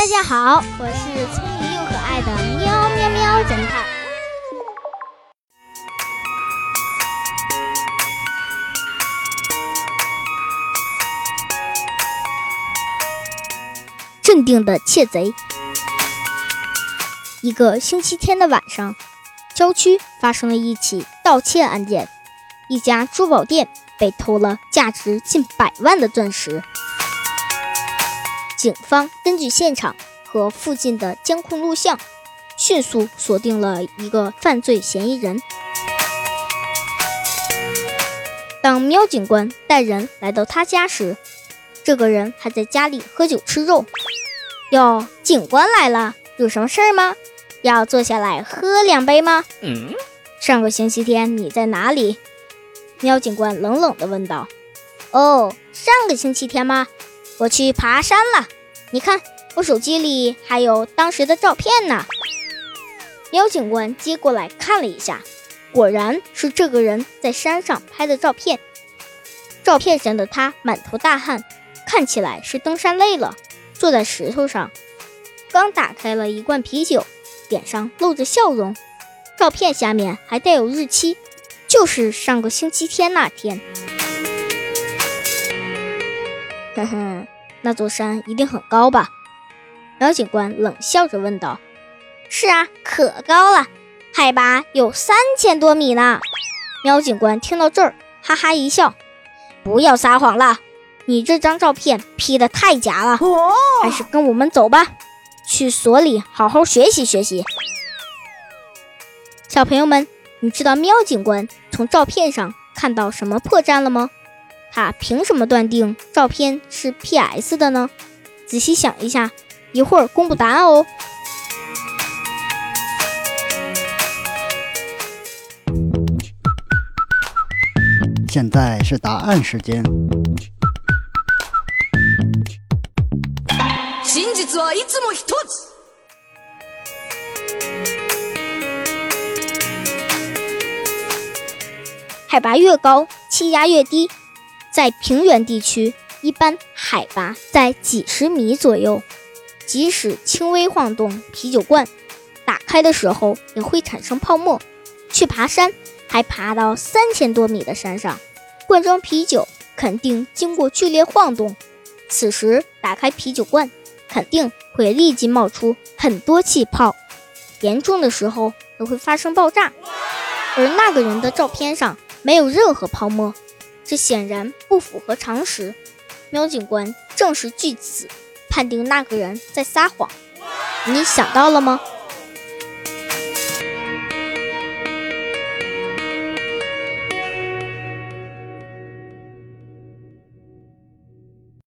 大家好，我是聪明又可爱的喵喵喵侦探。镇定的窃贼。一个星期天的晚上，郊区发生了一起盗窃案件，一家珠宝店被偷了价值近百万的钻石。警方根据现场和附近的监控录像，迅速锁定了一个犯罪嫌疑人。当喵警官带人来到他家时，这个人还在家里喝酒吃肉。哟，警官来了，有什么事儿吗？要坐下来喝两杯吗？嗯。上个星期天你在哪里？喵警官冷冷地问道。哦，上个星期天吗？我去爬山了，你看我手机里还有当时的照片呢。喵警官接过来看了一下，果然是这个人在山上拍的照片。照片上的他满头大汗，看起来是登山累了，坐在石头上，刚打开了一罐啤酒，脸上露着笑容。照片下面还带有日期，就是上个星期天那天。哼哼，那座山一定很高吧？苗警官冷笑着问道。“是啊，可高了，海拔有三千多米呢。”喵警官听到这儿，哈哈一笑：“不要撒谎了，你这张照片 P 的太假了，还是跟我们走吧，去所里好好学习学习。”小朋友们，你知道喵警官从照片上看到什么破绽了吗？他凭什么断定照片是 PS 的呢？仔细想一下，一会儿公布答案哦。现在是答案时间。海拔越高，气压越低。在平原地区，一般海拔在几十米左右，即使轻微晃动，啤酒罐打开的时候也会产生泡沫。去爬山，还爬到三千多米的山上，罐装啤酒肯定经过剧烈晃动，此时打开啤酒罐，肯定会立即冒出很多气泡，严重的时候还会发生爆炸。而那个人的照片上没有任何泡沫。这显然不符合常识。喵警官正是据此判定那个人在撒谎。你想到了吗？